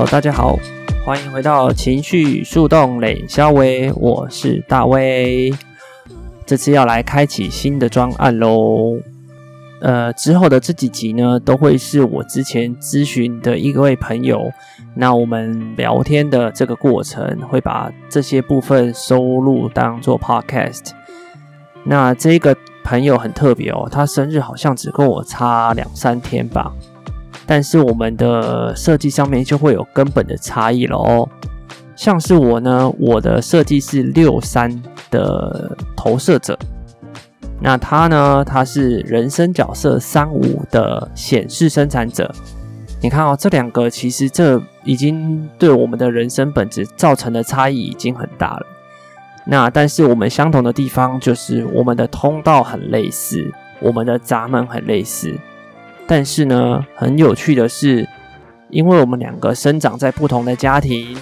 哦大家好，欢迎回到情绪树洞冷肖威，我是大威。这次要来开启新的专案喽。呃，之后的这几集呢，都会是我之前咨询的一位朋友，那我们聊天的这个过程，会把这些部分收录当做 podcast。那这个朋友很特别哦，他生日好像只跟我差两三天吧。但是我们的设计上面就会有根本的差异了哦。像是我呢，我的设计是六三的投射者，那他呢，他是人生角色三五的显示生产者。你看哦，这两个其实这已经对我们的人生本质造成的差异已经很大了。那但是我们相同的地方就是我们的通道很类似，我们的闸门很类似。但是呢，很有趣的是，因为我们两个生长在不同的家庭，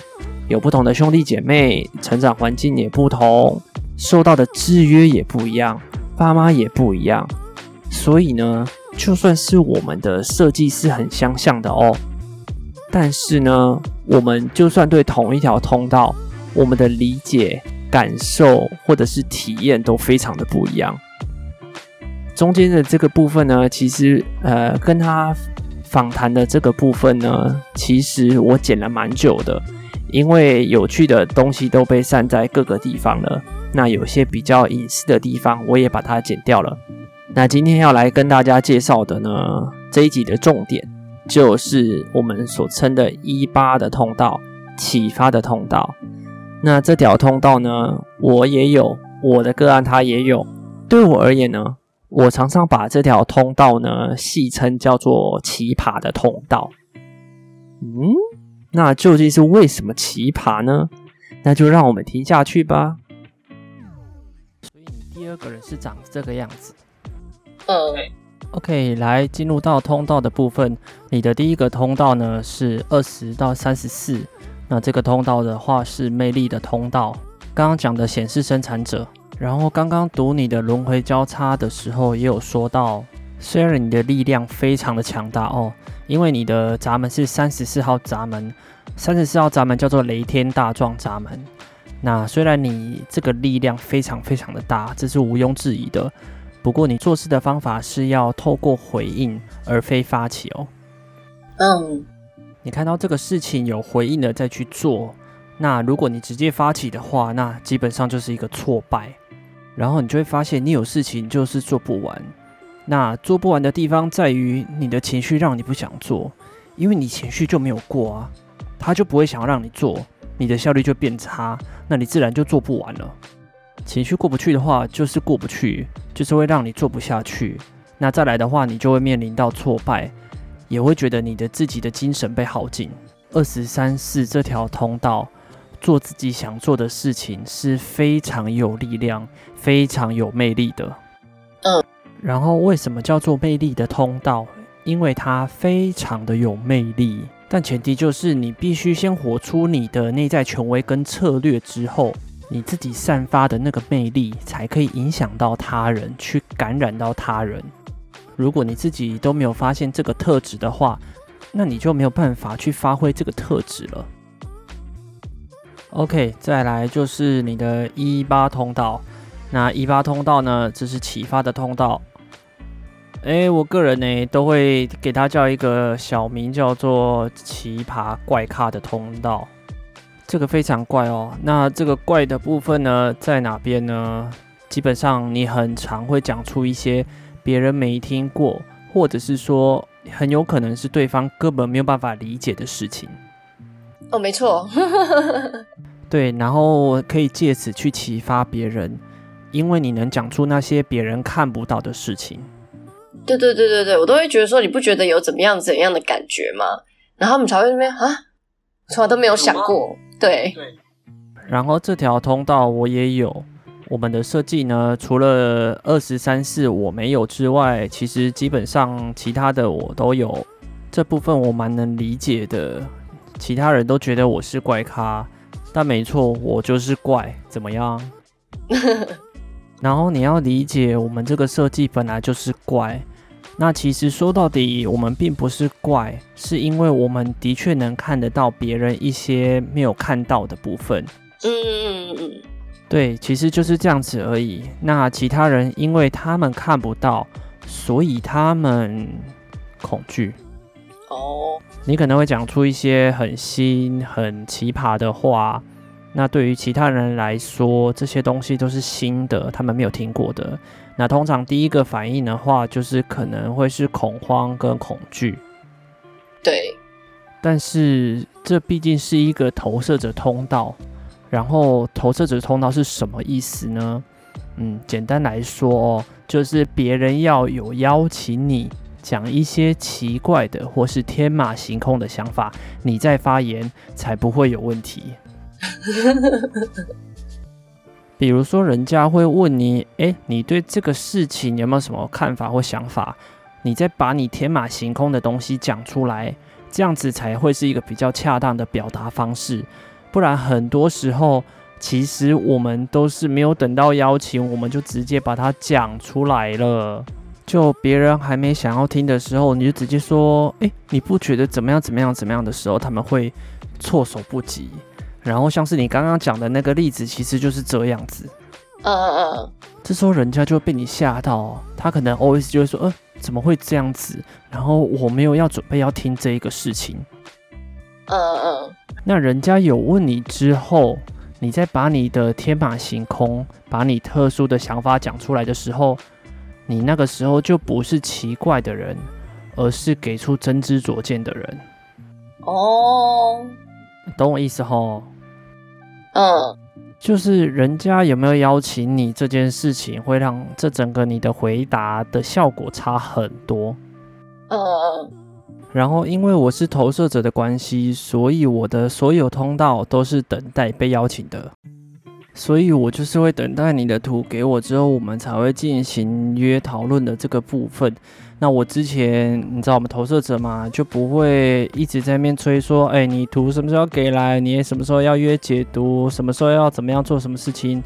有不同的兄弟姐妹，成长环境也不同，受到的制约也不一样，爸妈也不一样，所以呢，就算是我们的设计是很相像的哦，但是呢，我们就算对同一条通道，我们的理解、感受或者是体验都非常的不一样。中间的这个部分呢，其实呃，跟他访谈的这个部分呢，其实我剪了蛮久的，因为有趣的东西都被散在各个地方了。那有些比较隐私的地方，我也把它剪掉了。那今天要来跟大家介绍的呢，这一集的重点就是我们所称的一八的通道，启发的通道。那这条通道呢，我也有，我的个案他也有。对我而言呢，我常常把这条通道呢戏称叫做奇葩的通道。嗯，那究竟是为什么奇葩呢？那就让我们听下去吧。所以你第二个人是长这个样子。嗯，OK，来进入到通道的部分。你的第一个通道呢是二十到三十四。那这个通道的话是魅力的通道。刚刚讲的显示生产者。然后刚刚读你的轮回交叉的时候，也有说到，虽然你的力量非常的强大哦，因为你的闸门是三十四号闸门，三十四号闸门叫做雷天大壮闸门。那虽然你这个力量非常非常的大，这是毋庸置疑的。不过你做事的方法是要透过回应，而非发起哦。嗯，你看到这个事情有回应了再去做，那如果你直接发起的话，那基本上就是一个挫败。然后你就会发现，你有事情就是做不完。那做不完的地方在于你的情绪让你不想做，因为你情绪就没有过啊，他就不会想要让你做，你的效率就变差，那你自然就做不完了。情绪过不去的话，就是过不去，就是会让你做不下去。那再来的话，你就会面临到挫败，也会觉得你的自己的精神被耗尽。二十三四这条通道。做自己想做的事情是非常有力量、非常有魅力的。嗯，然后为什么叫做魅力的通道？因为它非常的有魅力，但前提就是你必须先活出你的内在权威跟策略之后，你自己散发的那个魅力才可以影响到他人，去感染到他人。如果你自己都没有发现这个特质的话，那你就没有办法去发挥这个特质了。OK，再来就是你的一八通道。那一八通道呢，这是启发的通道。诶，我个人呢都会给它叫一个小名，叫做奇葩怪咖的通道。这个非常怪哦。那这个怪的部分呢，在哪边呢？基本上你很常会讲出一些别人没听过，或者是说很有可能是对方根本没有办法理解的事情。哦，没错，对，然后可以借此去启发别人，因为你能讲出那些别人看不到的事情。对对对对对，我都会觉得说，你不觉得有怎么样怎样的感觉吗？然后我们才会那边啊，从来都没有想过。对对。然后这条通道我也有，我们的设计呢，除了二十三四我没有之外，其实基本上其他的我都有。这部分我蛮能理解的。其他人都觉得我是怪咖，但没错，我就是怪，怎么样？然后你要理解，我们这个设计本来就是怪。那其实说到底，我们并不是怪，是因为我们的确能看得到别人一些没有看到的部分。嗯嗯嗯。对，其实就是这样子而已。那其他人因为他们看不到，所以他们恐惧。哦。你可能会讲出一些很新、很奇葩的话。那对于其他人来说，这些东西都是新的，他们没有听过的。那通常第一个反应的话，就是可能会是恐慌跟恐惧。对。但是这毕竟是一个投射者通道。然后投射者通道是什么意思呢？嗯，简单来说哦，就是别人要有邀请你讲一些奇怪的或是天马行空的想法，你再发言才不会有问题。比如说，人家会问你：“诶，你对这个事情有没有什么看法或想法？”你再把你天马行空的东西讲出来，这样子才会是一个比较恰当的表达方式。不然，很多时候其实我们都是没有等到邀请，我们就直接把它讲出来了。就别人还没想要听的时候，你就直接说：“诶，你不觉得怎么样？怎么样？怎么样的时候，他们会措手不及。”然后像是你刚刚讲的那个例子，其实就是这样子。嗯嗯嗯。这时候人家就被你吓到，他可能 always 就会说：“呃，怎么会这样子？”然后我没有要准备要听这一个事情。嗯嗯。那人家有问你之后，你再把你的天马行空、把你特殊的想法讲出来的时候，你那个时候就不是奇怪的人，而是给出真知灼见的人。哦，懂我意思吼？嗯，就是人家有没有邀请你这件事情，会让这整个你的回答的效果差很多。嗯嗯。然后因为我是投射者的关系，所以我的所有通道都是等待被邀请的。所以我就是会等待你的图给我之后，我们才会进行约讨论的这个部分。那我之前你知道我们投射者嘛，就不会一直在那边催说，哎，你图什么时候给来？你什么时候要约解读？什么时候要怎么样做什么事情？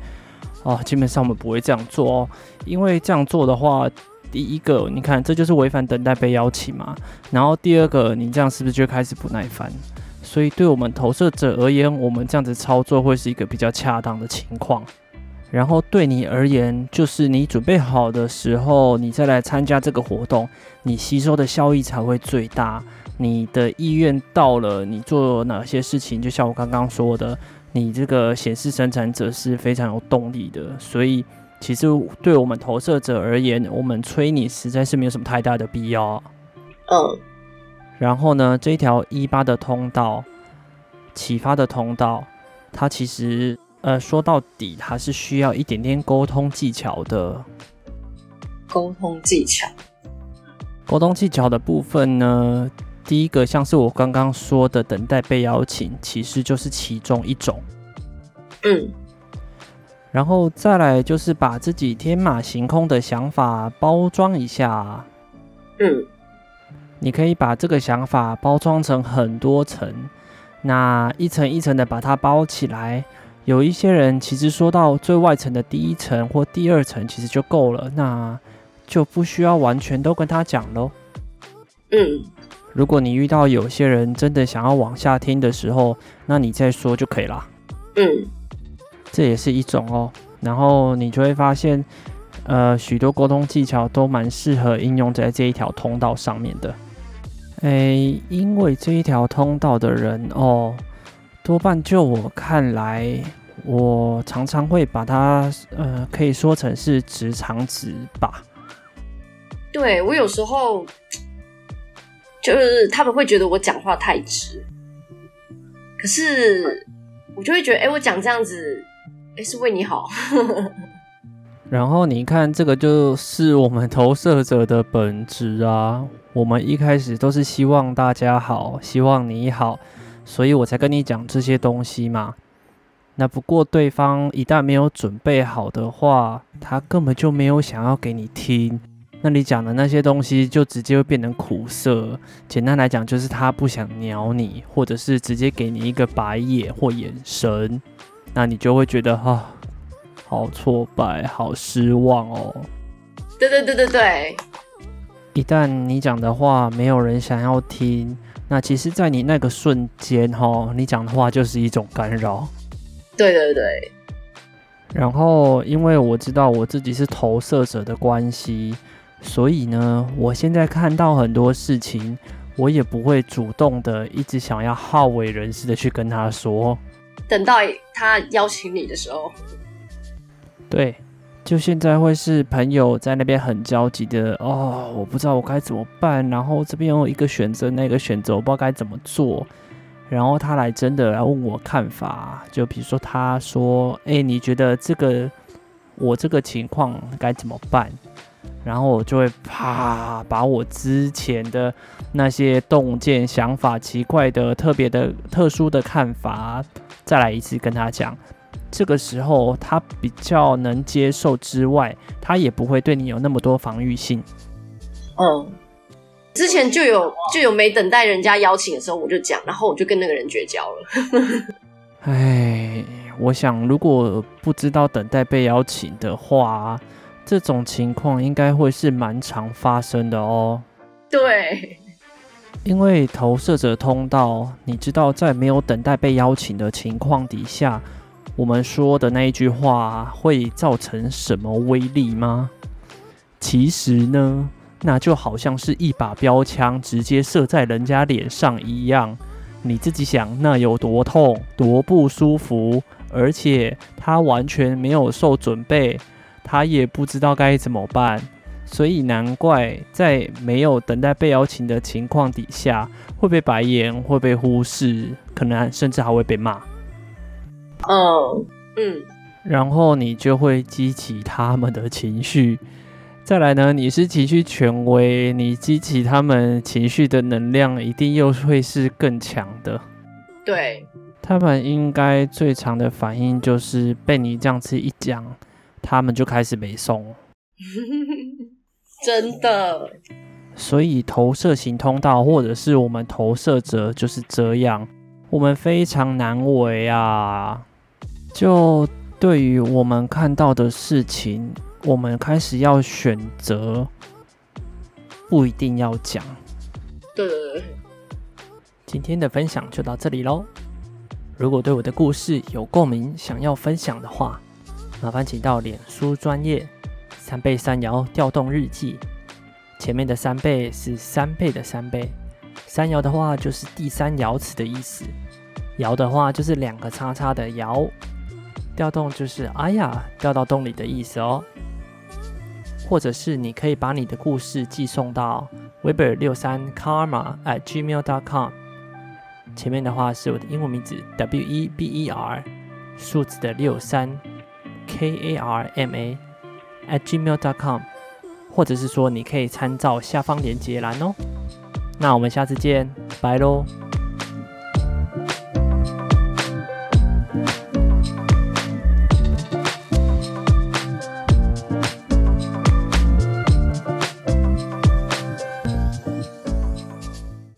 哦，基本上我们不会这样做哦，因为这样做的话，第一个你看这就是违反等待被邀请嘛。然后第二个，你这样是不是就开始不耐烦？所以对我们投射者而言，我们这样子操作会是一个比较恰当的情况。然后对你而言，就是你准备好的时候，你再来参加这个活动，你吸收的效益才会最大。你的意愿到了，你做哪些事情，就像我刚刚说的，你这个显示生产者是非常有动力的。所以，其实对我们投射者而言，我们催你实在是没有什么太大的必要。嗯。然后呢，这条一八的通道，启发的通道，它其实。呃，说到底，还是需要一点点沟通技巧的。沟通技巧，沟通技巧的部分呢，第一个像是我刚刚说的，等待被邀请，其实就是其中一种。嗯。然后再来就是把自己天马行空的想法包装一下。嗯。你可以把这个想法包装成很多层，那一层一层的把它包起来。有一些人其实说到最外层的第一层或第二层，其实就够了，那就不需要完全都跟他讲喽。嗯，如果你遇到有些人真的想要往下听的时候，那你再说就可以了。嗯，这也是一种哦。然后你就会发现，呃，许多沟通技巧都蛮适合应用在这一条通道上面的。诶，因为这一条通道的人哦。多半就我看来，我常常会把它呃，可以说成是直肠子吧。对，我有时候就是他们会觉得我讲话太直，可是我就会觉得，哎，我讲这样子，哎，是为你好。然后你看，这个就是我们投射者的本质啊。我们一开始都是希望大家好，希望你好，所以我才跟你讲这些东西嘛。那不过对方一旦没有准备好的话，他根本就没有想要给你听。那你讲的那些东西就直接会变成苦涩。简单来讲，就是他不想鸟你，或者是直接给你一个白眼或眼神，那你就会觉得哈，好挫败，好失望哦。对对对对对。一旦你讲的话没有人想要听，那其实，在你那个瞬间，哈，你讲的话就是一种干扰。对对对。然后，因为我知道我自己是投射者的关系，所以呢，我现在看到很多事情，我也不会主动的一直想要好为人师的去跟他说。等到他邀请你的时候。对。就现在会是朋友在那边很焦急的哦，我不知道我该怎么办，然后这边有一个选择，那个选择我不知道该怎么做，然后他来真的来问我看法，就比如说他说，哎，你觉得这个我这个情况该怎么办？然后我就会啪把我之前的那些洞见、想法、奇怪的、特别的、特殊的看法，再来一次跟他讲。这个时候他比较能接受之外，他也不会对你有那么多防御性。嗯，之前就有就有没等待人家邀请的时候，我就讲，然后我就跟那个人绝交了。哎，我想如果不知道等待被邀请的话，这种情况应该会是蛮常发生的哦。对，因为投射者通道，你知道在没有等待被邀请的情况底下。我们说的那一句话会造成什么威力吗？其实呢，那就好像是一把标枪直接射在人家脸上一样。你自己想，那有多痛、多不舒服，而且他完全没有受准备，他也不知道该怎么办。所以难怪在没有等待被邀请的情况底下，会被白眼，会被忽视，可能甚至还会被骂。嗯嗯，然后你就会激起他们的情绪。再来呢，你是情绪权威，你激起他们情绪的能量，一定又会是更强的。对，他们应该最常的反应就是被你这样子一讲，他们就开始没送。真的。所以投射型通道，或者是我们投射者就是这样，我们非常难为啊。就对于我们看到的事情，我们开始要选择，不一定要讲。对对对。今天的分享就到这里喽。如果对我的故事有共鸣，想要分享的话，麻烦请到脸书专业三倍三摇调动日记。前面的三倍是三倍的三倍，三摇的话就是第三爻辞的意思，摇的话就是两个叉叉的爻。调动就是哎呀，掉到洞里的意思哦。或者是你可以把你的故事寄送到 weber 六三 karma at gmail dot com。前面的话是我的英文名字 W E B E R，数字的六三 K A R M A at gmail dot com。或者是说你可以参照下方连接栏哦。那我们下次见，拜喽。